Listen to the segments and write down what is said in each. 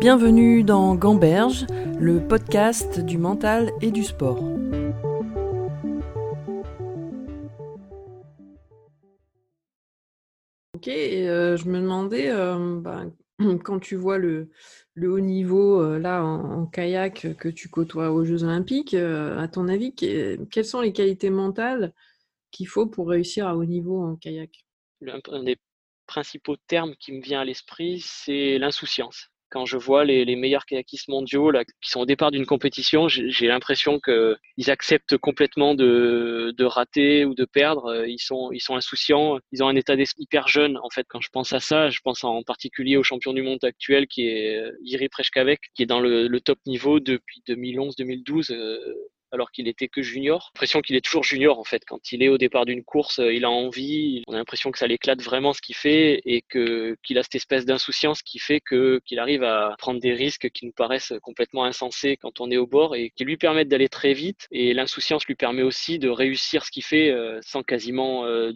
Bienvenue dans Gamberge, le podcast du mental et du sport. Ok, et euh, je me demandais, euh, ben, quand tu vois le, le haut niveau euh, là en, en kayak que tu côtoies aux Jeux Olympiques, euh, à ton avis, que- quelles sont les qualités mentales qu'il faut pour réussir à haut niveau en kayak? Un des principaux termes qui me vient à l'esprit, c'est l'insouciance. Quand je vois les, les meilleurs kayakistes mondiaux là, qui sont au départ d'une compétition, j'ai l'impression qu'ils acceptent complètement de, de rater ou de perdre. Euh, Ils sont, ils sont insouciants, ils ont un état d'esprit hyper jeune. En fait, quand je pense à ça, je pense en particulier au champion du monde actuel qui est euh, Iri Prechkavek, qui est dans le, le top niveau depuis 2011-2012. Alors qu'il était que junior. L'impression qu'il est toujours junior en fait. Quand il est au départ d'une course, euh, il a envie, on a l'impression que ça l'éclate vraiment ce qu'il fait et qu'il a cette espèce d'insouciance qui fait qu'il arrive à prendre des risques qui nous paraissent complètement insensés quand on est au bord et qui lui permettent d'aller très vite. Et l'insouciance lui permet aussi de réussir ce qu'il fait euh, sans quasiment euh,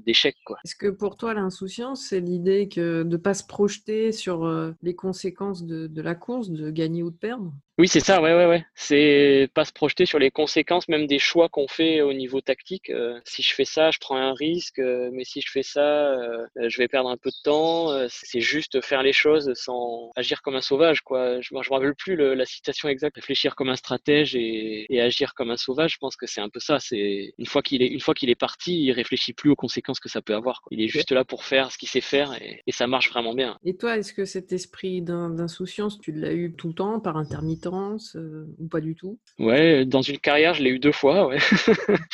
d'échec quoi. Est-ce que pour toi, l'insouciance, c'est l'idée que de ne pas se projeter sur les conséquences de la course, de gagner ou de perdre? Oui, c'est ça, ouais, ouais, ouais. C'est pas se projeter sur les conséquences même des choix qu'on fait au niveau tactique. Euh, si je fais ça, je prends un risque, euh, mais si je fais ça, euh, je vais perdre un peu de temps. C'est juste faire les choses sans agir comme un sauvage, quoi. Je, moi, je me rappelle plus le- la citation exacte. Réfléchir comme un stratège et, et agir comme un sauvage. Je pense que c'est un peu ça. C'est une fois qu'il est, une fois qu'il est parti, il réfléchit plus aux conséquences que ça peut avoir. quoi. Il est juste là pour faire ce qu'il sait faire et, et ça marche vraiment bien. Et toi, est-ce que cet esprit d'in- d'insouciance, tu l'as eu tout le temps par euh, ou pas du tout? Ouais, dans une carrière, je l'ai eu deux fois, ouais.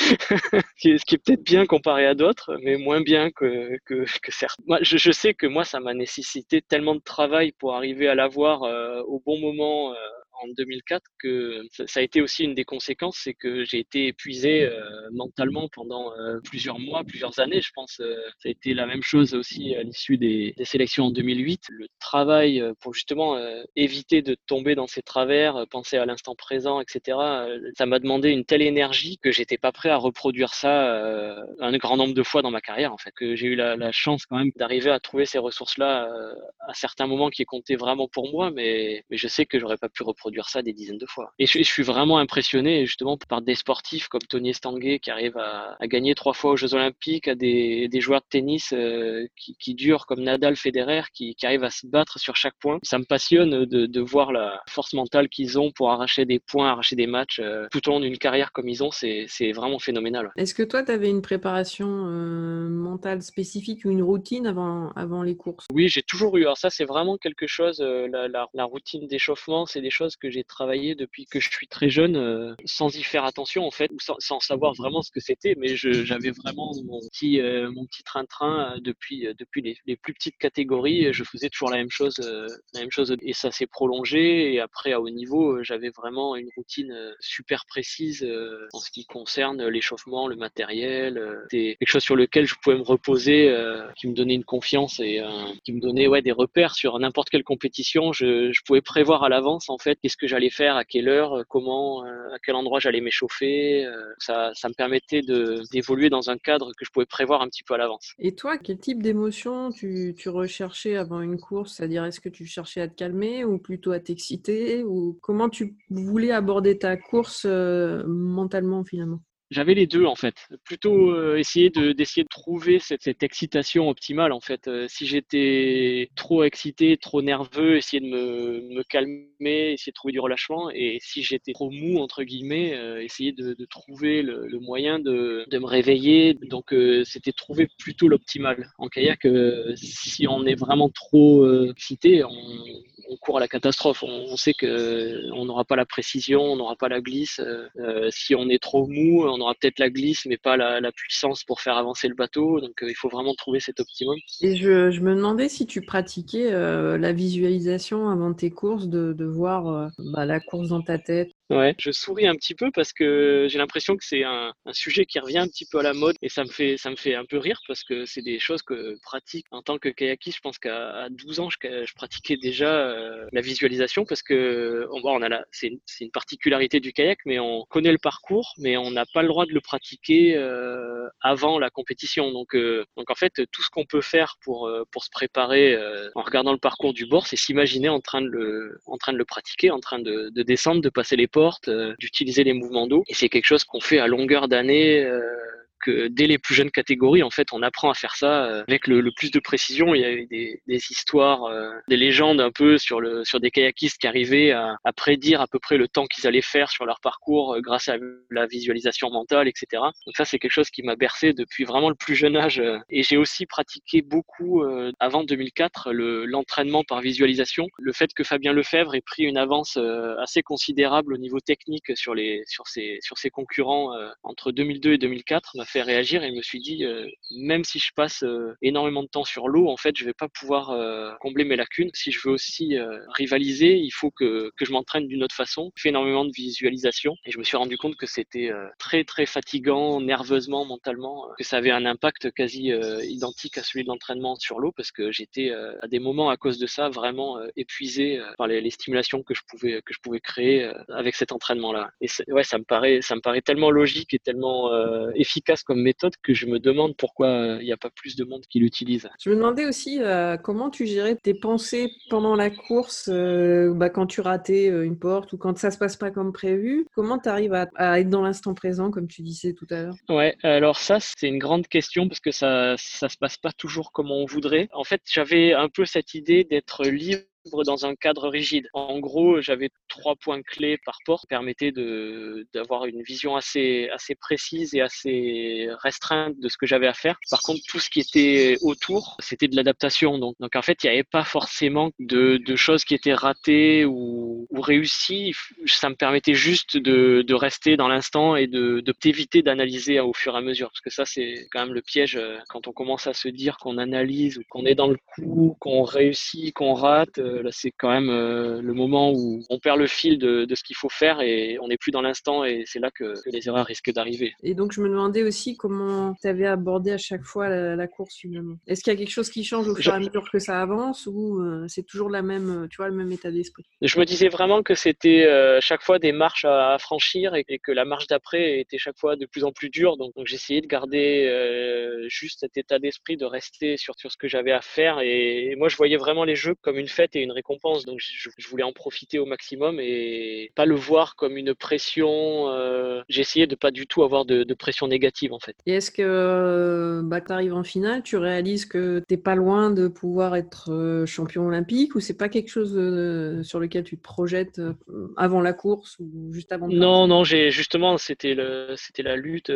Ce qui est, peut-être bien comparé à d'autres, mais moins bien que, que, que certains. Moi, je, je sais que moi, ça m'a nécessité tellement de travail pour arriver à l'avoir euh, au bon moment euh, en 2004 que ça, a été aussi une des conséquences, c'est que j'ai été épuisé euh, mentalement pendant euh, plusieurs mois, plusieurs années. Je pense euh, ça a été la même chose aussi à l'issue des, sélections en 2008. Le travail euh, pour justement éviter de tomber dans ces travers, penser à l'instant présent, etc. ça m'a demandé une telle énergie que j'étais pas prêt à reproduire ça un grand nombre de fois dans ma carrière en fait. Que j'ai eu la, chance quand même d'arriver à trouver ces ressources-là à certains moments qui comptaient vraiment pour moi, mais, mais je sais que j'aurais pas pu reproduire ça des dizaines de fois. Et je, je suis vraiment impressionné justement par des sportifs comme Tony Estanguet qui arrivent à, à gagner trois fois aux Jeux Olympiques, à des, des joueurs de tennis euh, qui, qui durent comme Nadal, Federer, qui, qui arrivent à se battre sur chaque point. Ça me passionne de, de voir la force mentale qu'ils ont pour arracher des points, arracher des matchs euh, tout au long d'une carrière comme ils ont. C'est c'est vraiment phénoménal. Est-ce que toi, tu avais une préparation euh, mentale spécifique ou une routine avant, avant les courses? Oui, j'ai toujours eu. Alors ça, c'est vraiment quelque chose. euh, la, la, la routine d'échauffement, c'est des choses que j'ai travaillé depuis que je suis très jeune, euh, sans y faire attention en fait, ou sans, sans savoir vraiment ce que c'était. Mais j'avais vraiment mon petit, euh, mon petit train-train euh, depuis, euh, depuis les, les plus petites catégories. Je faisais toujours la même chose, euh, la même chose, et ça s'est prolongé. Et après, à haut niveau, j'avais vraiment une routine super précise en ce qui concerne l'échauffement, le matériel. C'était quelque chose sur lequel je pouvais me reposer, qui me donnait une confiance et qui me donnait ouais des repères sur n'importe quelle compétition. Je, je pouvais prévoir à l'avance en fait qu'est-ce que j'allais faire, à quelle heure, euh, comment, euh, à quel endroit j'allais m'échauffer. euh, ça, me permettait d'évoluer dans un cadre que je pouvais prévoir un petit peu à l'avance. Et toi, quel type d'émotion tu, recherchais avant une course? C'est-à-dire, est-ce que tu cherchais à te calmer ou plutôt à t'exciter? Ou comment tu voulais aborder ta course mentalement finalement? J'avais les deux en fait. Plutôt euh, essayer de d'essayer de trouver cette, cette excitation optimale en fait. Euh, si j'étais trop excité, trop nerveux, essayer de me, me calmer, essayer de trouver du relâchement. Et si j'étais trop mou entre guillemets, euh, essayer de, de trouver le, le moyen de, de me réveiller. Donc euh, c'était trouver plutôt l'optimal. En kayak, euh, si on est vraiment trop euh, excité, on, on court à la catastrophe. On, sait que on n'aura pas la précision, on n'aura pas la glisse. Euh, euh, si on est trop mou, on aura peut-être la glisse, mais pas la, puissance pour faire avancer le bateau. Donc euh, il faut vraiment trouver cet optimum. Et je, me demandais si tu pratiquais euh, la visualisation avant tes courses, de, voir euh, bah, la course dans ta tête. Ouais, je souris un petit peu parce que j'ai l'impression que c'est un, sujet qui revient un petit peu à la mode et ça me fait ça me fait un peu rire parce que c'est des choses que pratique en tant que kayakiste. Je pense qu'à 12 ans, je, je pratiquais déjà euh, la visualisation parce que on, on a la, c'est une, une, particularité du kayak, mais on connaît le parcours, mais on n'a pas le droit de le pratiquer euh, avant la compétition. Donc euh, donc en fait, tout ce qu'on peut faire pour pour se préparer en regardant le parcours du bord, c'est s'imaginer en train de le en train de le pratiquer, en train de, de descendre, de passer les euh, d'utiliser les mouvements d'eau. Et c'est quelque chose qu'on fait à longueur d'année euh, dès les plus jeunes catégories, en fait, on apprend à faire ça euh, avec le, plus de précision. Il y a eu des, histoires, euh, des légendes un peu sur, le, sur des kayakistes qui arrivaient à, prédire à peu près le temps qu'ils allaient faire sur leur parcours euh, grâce à la visualisation mentale, etc. Donc ça, c'est quelque chose qui m'a bercé depuis vraiment le plus jeune âge. Et j'ai aussi pratiqué beaucoup avant 2004 l'entraînement par visualisation. Le fait que Fabien Lefebvre ait pris une avance assez considérable au niveau technique sur, les, sur, ses, sur ses concurrents entre 2002 et 2004 m'a réagir et je me suis dit, euh, même si je passe euh, énormément de temps sur l'eau, en fait, je vais pas pouvoir euh, combler mes lacunes. Si je veux aussi rivaliser, il faut que, que je m'entraîne d'une autre façon. Je fais énormément de visualisation et je me suis rendu compte que c'était très très fatigant, nerveusement, mentalement, que ça avait un impact quasi identique à celui de l'entraînement sur l'eau parce que j'étais à des moments à cause de ça vraiment épuisé par les, les, stimulations que je pouvais que je pouvais créer avec cet entraînement-là. Et ouais, ça me paraît ça me paraît tellement logique et tellement efficace comme méthode que je me demande pourquoi euh, il n'y a pas plus de monde qui l'utilise. Je me demandais aussi euh, comment tu gérais tes pensées pendant la course, euh, bah, quand tu ratais une porte ou quand ça se passe pas comme prévu. Comment tu arrives à, être dans l'instant présent, comme tu disais tout à l'heure? Ouais, alors ça, c'est une grande question parce que ça, ça se passe pas toujours comme on voudrait. En fait, j'avais un peu cette idée d'être libre dans un cadre rigide. En gros, j'avais trois points clés par porte, permettait de d'avoir une vision assez assez précise et assez restreinte de ce que j'avais à faire. Par contre, tout ce qui était autour, c'était de l'adaptation. Donc, donc en fait, il n'y avait pas forcément de, de choses qui étaient ratées ou, ou réussies. Ça me permettait juste de, de rester dans l'instant et de, t'éviter d'analyser au fur et à mesure, parce que ça, c'est quand même le piège euh, quand on commence à se dire qu'on analyse ou qu'on est dans le coup, qu'on réussit, qu'on rate là, c'est quand même euh, le moment où on perd le fil de, ce qu'il faut faire et on n'est plus dans l'instant et c'est là que, les erreurs risquent d'arriver. Et donc, je me demandais aussi comment tu avais abordé à chaque fois la, course finalement. Est-ce qu'il y a quelque chose qui change au fur et à mesure que ça avance ou euh, c'est toujours la même, tu vois, le même état d'esprit? Je me disais vraiment que c'était euh, chaque fois des marches à, franchir et, que la marche d'après était chaque fois de plus en plus dure. Donc, j'essayais de garder juste cet état d'esprit, de rester sur, sur ce que j'avais à faire. et moi, je voyais vraiment les jeux comme une fête et une récompense. Donc je, voulais en profiter au maximum et pas le voir comme une pression. Euh, essayé de pas du tout avoir de, pression négative en fait. Et est-ce que euh, bah, tu arrives en finale, tu réalises que t'es pas loin de pouvoir être euh, champion olympique ou c'est pas quelque chose sur lequel tu te projettes avant la course ou juste avant Non, non, j'ai justement c'était le c'était la lutte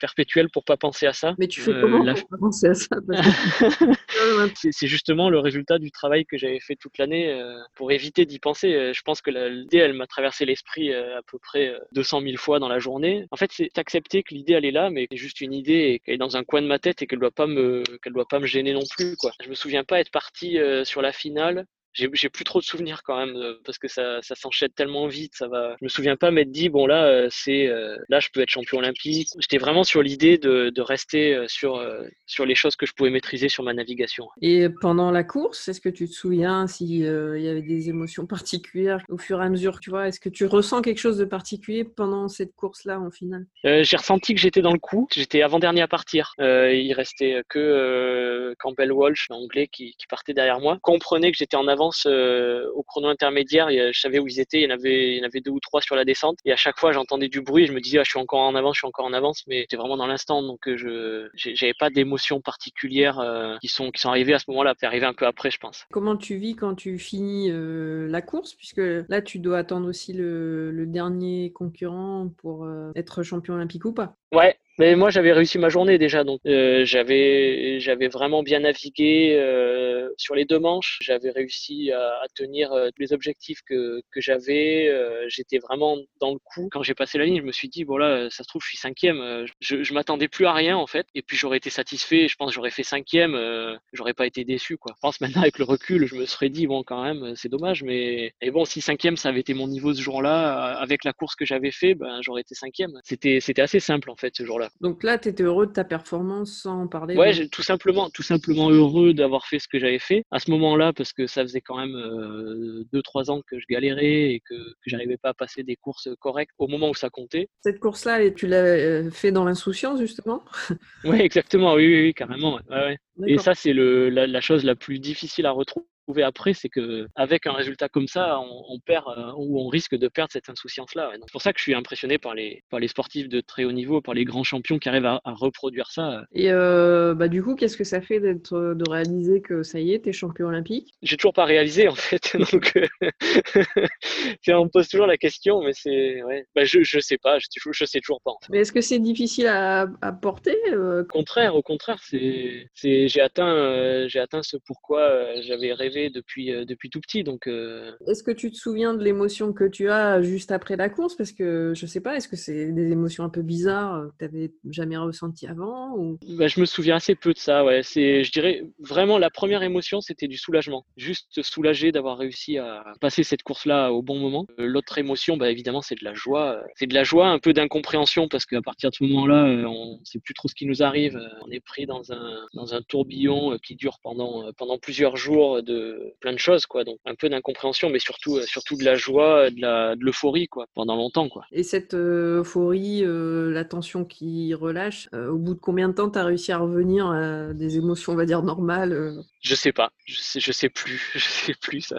perpétuelle pour pas penser à ça. Mais tu fais comment pour pas penser à ça? C'est justement le résultat du travail que j'avais fait toute l'année euh, pour éviter d'y penser. Euh, je pense que l'idée, elle m'a traversé l'esprit euh, à peu près 200 000 fois dans la journée. En fait, c'est accepter que l'idée, elle est là, mais c'est juste une idée et qu'elle est dans un coin de ma tête et qu'elle doit pas me, doit pas me gêner non plus, quoi. Je me souviens pas être parti sur la finale j'ai plus trop de souvenirs quand même euh, parce que ça, ça s'enchaîne tellement vite. Ça va. Je me souviens pas m'être dit bon là euh, c'est euh, là je peux être champion olympique. J'étais vraiment sur l'idée de, de, rester sur sur les choses que je pouvais maîtriser sur ma navigation. Et pendant la course, est-ce que tu te souviens s'il y avait des émotions particulières au fur et à mesure Tu vois, est-ce que tu ressens quelque chose de particulier pendant cette course-là en finale? J'ai ressenti que j'étais dans le coup. J'étais avant dernier à partir. il restait que Campbell Walsh, l'anglais, qui, qui partait derrière moi. Comprenait que j'étais en euh, au chrono intermédiaire. Je savais où ils étaient. Il y en avait, il y en avait deux ou trois sur la descente. Et à chaque fois, j'entendais du bruit. Je me disais, ah, je suis encore en avance, je suis encore en avance. Mais j'étais vraiment dans l'instant. Donc, euh, je j'avais pas d'émotions particulières euh, qui sont qui sont arrivées à ce moment-là. C'est arrivé un peu après, je pense. Comment tu vis quand tu finis la course, puisque là, tu dois attendre aussi le, le dernier concurrent pour être champion olympique ou pas Ouais, Mais moi, j'avais réussi ma journée déjà, donc euh, j'avais j'avais vraiment bien navigué euh, sur les deux manches. J'avais réussi à, à tenir euh, tous les objectifs que, que j'avais. Euh, J'étais vraiment dans le coup. Quand j'ai passé la ligne, je me suis dit bon là, ça se trouve, je suis cinquième. Euh, je, je m'attendais plus à rien en fait. Et puis j'aurais été satisfait. Je pense j'aurais fait cinquième. Euh, j'aurais pas été déçu quoi. Je pense maintenant avec le recul, je me serais dit bon quand même, c'est dommage, mais et bon si cinquième ça avait été mon niveau ce jour-là, avec la course que j'avais fait, ben j'aurais été cinquième. C'était c'était assez simple en fait ce jour-là. Donc là, tu étais heureux de ta performance sans parler Ouais, de... tout simplement, tout simplement heureux d'avoir fait ce que j'avais fait à ce moment-là parce que ça faisait quand même euh, deux trois ans que je galérais et que, que j'arrivais pas à passer des courses correctes au moment où ça comptait. Cette course-là, tu l'as euh, fait dans l'insouciance, justement? Ouais, exactement, oui, oui, oui carrément. ouais, ouais. Et ça, c'est la, la chose la plus difficile à retrouver après, c'est que avec un résultat comme ça, on, on perd euh, ou on risque de perdre cette insouciance-là. C'est pour ça que je suis impressionné par les par les sportifs de très haut niveau, par les grands champions qui arrivent à, à reproduire ça. Et euh, bah, du coup, qu'est-ce que ça fait d'être, de réaliser que ça y est, tu es champion olympique? J'ai toujours pas réalisé en fait, donc euh, on me pose toujours la question, mais c'est ouais. Bah, je je sais pas, je, je sais toujours pas. En fait. Mais est-ce que c'est difficile à, à porter euh, Au contraire, au contraire, c'est c'est j'ai atteint euh, j'ai atteint ce pourquoi euh, j'avais rêvé depuis euh, depuis tout petit, donc euh, Est-ce que tu te souviens de l'émotion que tu as juste après la course? Parce que je sais pas, est-ce que c'est des émotions un peu bizarres euh, que tu n'avais jamais ressenties avant ou... Bah, je me souviens assez peu de ça, ouais. C'est, je dirais vraiment la première émotion, c'était du soulagement. Juste soulagé d'avoir réussi à passer cette course-là au bon moment. L'autre émotion, bah, évidemment, c'est de la joie. C'est de la joie, un peu d'incompréhension parce qu'à partir de ce moment-là, on sait plus trop ce qui nous arrive. On est pris dans un, dans un tourbillon qui dure pendant, pendant plusieurs jours de plein de choses, quoi. Donc, un peu d'incompréhension, mais surtout, euh, surtout de la joie, de la, de l'euphorie, quoi, pendant longtemps, quoi. Et cette euh, euphorie, euh, la tension qui relâche, euh, au bout de combien de temps tu as réussi à revenir à des émotions, on va dire, normales euh? Je sais pas, je sais, je sais plus, je sais plus ça.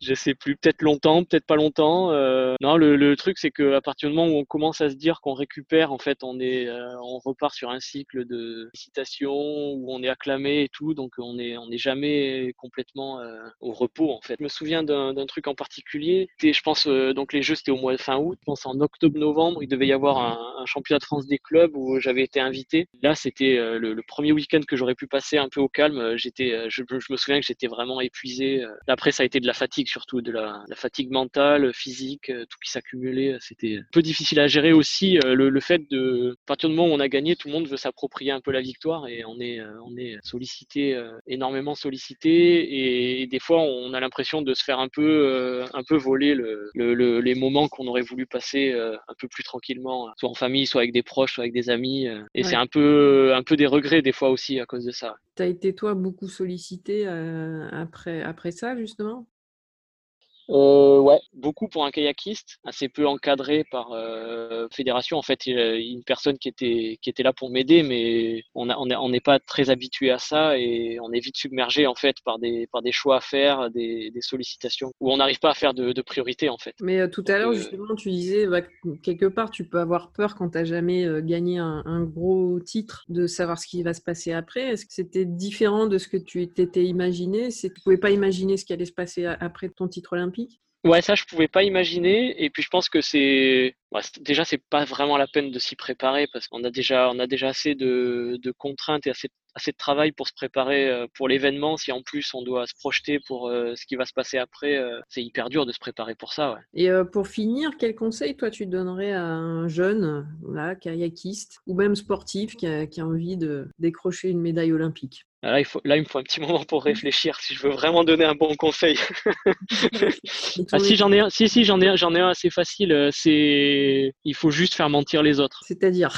Je sais plus, peut-être longtemps, peut-être pas longtemps. Euh, non, le, le truc c'est que à partir du moment où on commence à se dire qu'on récupère, en fait, on est, euh, on repart sur un cycle de citation où on est acclamé et tout, donc on est, on n'est jamais complètement euh, au repos en fait. Je me souviens d'un truc en particulier. Je pense, euh, donc les jeux c'était au mois de fin août. Je pense en octobre-novembre, il devait y avoir un, un championnat de France des clubs où j'avais été invité. Là, c'était euh, le, le premier week-end que j'aurais pu passer un peu au calme. Euh, J'étais, je, me souviens que j'étais vraiment épuisé. Après, ça a été de la fatigue surtout, de la, la fatigue mentale, physique, euh, tout qui s'accumulait. C'était un peu difficile à gérer aussi. euh, Le, le fait de, à partir du moment où on a gagné, tout le monde veut s'approprier un peu la victoire et on est, euh, on est sollicité, euh, énormément sollicité et, des fois on a l'impression de se faire un peu, euh, un peu voler le, le, le- les moments qu'on aurait voulu passer euh, un peu plus tranquillement, soit en famille, soit avec des proches, soit avec des amis. euh, et Ouais. c'est un peu, un peu des regrets des fois aussi à cause de ça. Tu as été, toi, beaucoup sollicité euh, après, après ça, justement? Euh, ouais, beaucoup pour un kayakiste, assez peu encadré par euh, fédération. En fait, il y a une personne qui était qui était là pour m'aider, mais on a, on a- on n'est pas très habitué à ça et on est vite submergé en fait par des par des choix à faire, des, des sollicitations où on n'arrive pas à faire de, de priorité en fait. Mais euh, tout à l'heure, euh, justement, tu disais, bah, que quelque part, tu peux avoir peur quand tu n'as jamais euh, gagné un, un gros titre de savoir ce qui va se passer après. Est-ce que c'était différent de ce que tu t'étais imaginé? C'est que tu pouvais pas imaginer ce qui allait se passer après ton titre olympique? Ouais, ça je pouvais pas imaginer. Et puis je pense que c'est c'est- déjà c'est pas vraiment la peine de s'y préparer parce qu'on a déjà on a déjà assez de, de contraintes et assez assez de travail pour se préparer euh, pour l'événement. Si en plus on doit se projeter pour euh, ce qui va se passer après, euh, c'est hyper dur de se préparer pour ça. Ouais. Et pour finir, quel conseil, toi, tu donnerais à un jeune, kayakiste, ou même sportif qui a, qui a envie de décrocher une médaille olympique? Là il faut là il me faut un petit moment pour réfléchir si je veux vraiment donner un bon conseil. Ah si j'en ai un, si si j'en ai j'en ai un assez facile. euh, C'est il faut juste faire mentir les autres. C'est-à-dire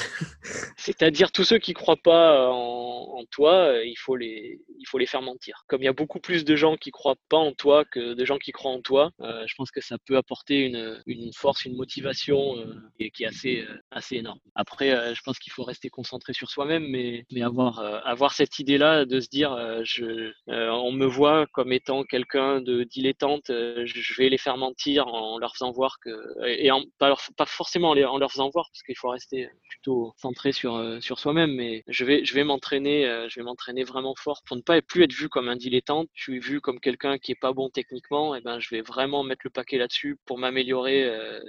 C'est-à-dire tous ceux qui croient pas en, en toi, euh, il faut les, il faut les faire mentir. Comme il y a beaucoup plus de gens qui croient pas en toi que de gens qui croient en toi, euh, je pense que ça peut apporter une, une force, une motivation euh, et qui est assez, euh, assez énorme. Après, euh, je pense qu'il faut rester concentré sur soi-même, mais, mais avoir, euh, avoir cette idée-là de se dire, euh, je, euh, on me voit comme étant quelqu'un de dilettante, euh, je je vais les faire mentir en leur faisant voir que, et en, pas, leur- pas forcément en, leur faisant voir, parce qu'il faut rester plutôt centré sur sur soi-même. Mais je vais je vais m'entraîner, je vais m'entraîner vraiment fort pour ne pas plus être vu comme un dilettante. Je suis vu comme quelqu'un qui est pas bon techniquement. Et ben je vais vraiment mettre le paquet là-dessus pour m'améliorer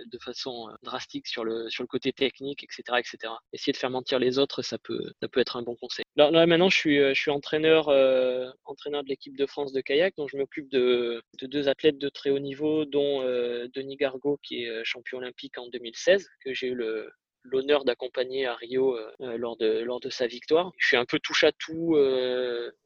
de façon drastique sur le sur le côté technique, etc., etc. Essayer de faire mentir les autres, ça peut ça peut être un bon conseil. Là, là maintenant, je suis je suis entraîneur entraîneur de l'équipe de France de kayak, donc je m'occupe de, de deux athlètes de très haut niveau, dont euh, Denis Gargot, qui est euh, champion olympique en 2016, que j'ai eu le, l'honneur d'accompagner à Rio euh, lors, de, lors de sa victoire. Je suis un peu touche à tout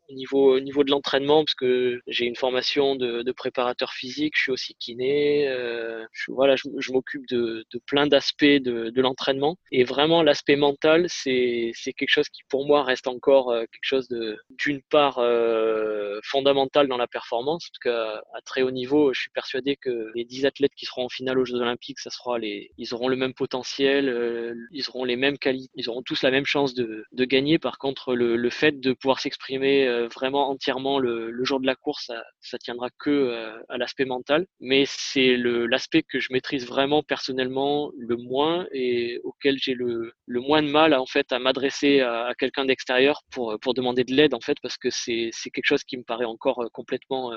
au niveau, au niveau de l'entraînement, parce que j'ai une formation de, de, préparateur physique, je suis aussi kiné, euh, je, voilà, je, m'occupe de, de, plein d'aspects de, de l'entraînement. Et vraiment, l'aspect mental, c'est quelque chose qui pour moi reste encore euh, quelque chose de d'une part euh, fondamental dans la performance, parce qu'à à très haut niveau, je suis persuadé que les 10 athlètes qui seront en finale aux Jeux Olympiques, ça sera les, ils auront le même potentiel, euh, ils auront les mêmes qualités, ils auront tous la même chance de, de gagner. Par contre, le, le fait de pouvoir s'exprimer euh, vraiment entièrement le, jour de la course, ça, tiendra que euh, à l'aspect mental. Mais c'est l'aspect que je maîtrise vraiment personnellement le moins et auquel j'ai le, moins de mal à, en fait à m'adresser à, quelqu'un d'extérieur pour, demander de l'aide en fait parce que c'est quelque chose qui me paraît encore euh, complètement,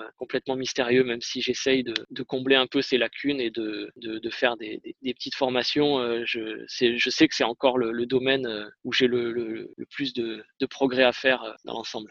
mystérieux même si j'essaye de, combler un peu ces lacunes et de, faire des, petites formations. Je, sais que c'est encore le, domaine où j'ai le, plus de progrès à faire dans l'ensemble.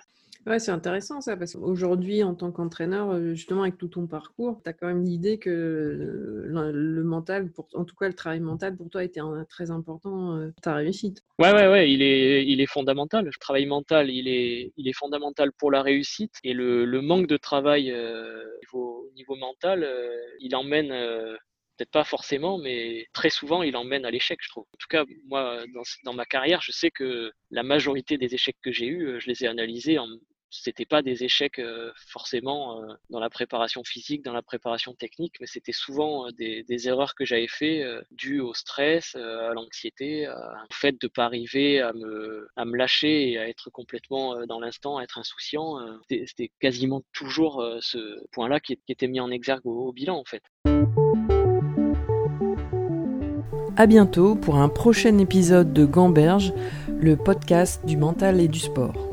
C'est intéressant ça, parce qu'aujourd'hui, en tant qu'entraîneur, euh, justement, avec tout ton parcours, tu as quand même l'idée que le, le, mental, pour, en tout cas le travail mental, pour toi, était très important euh, pour ta réussite. Ouais, ouais, ouais, il est, il est fondamental. Le travail mental, il est, il est fondamental pour la réussite. Et le, le manque de travail euh, au, niveau, mental, euh, il emmène euh, peut-être pas forcément, mais très souvent, il emmène à l'échec, je trouve. En tout cas, moi, dans, dans, ma carrière, je sais que la majorité des échecs que j'ai eus, je les ai analysés en c'était pas des échecs forcément dans la préparation physique, dans la préparation technique, mais c'était souvent des, erreurs que j'avais fait dues au stress, à l'anxiété, au fait de pas arriver à me, lâcher et à être complètement dans l'instant, à être insouciant. c'était quasiment toujours ce point-là qui, qui, était mis en exergue au, au bilan en fait. À bientôt pour un prochain épisode de Gamberge, le podcast du mental et du sport.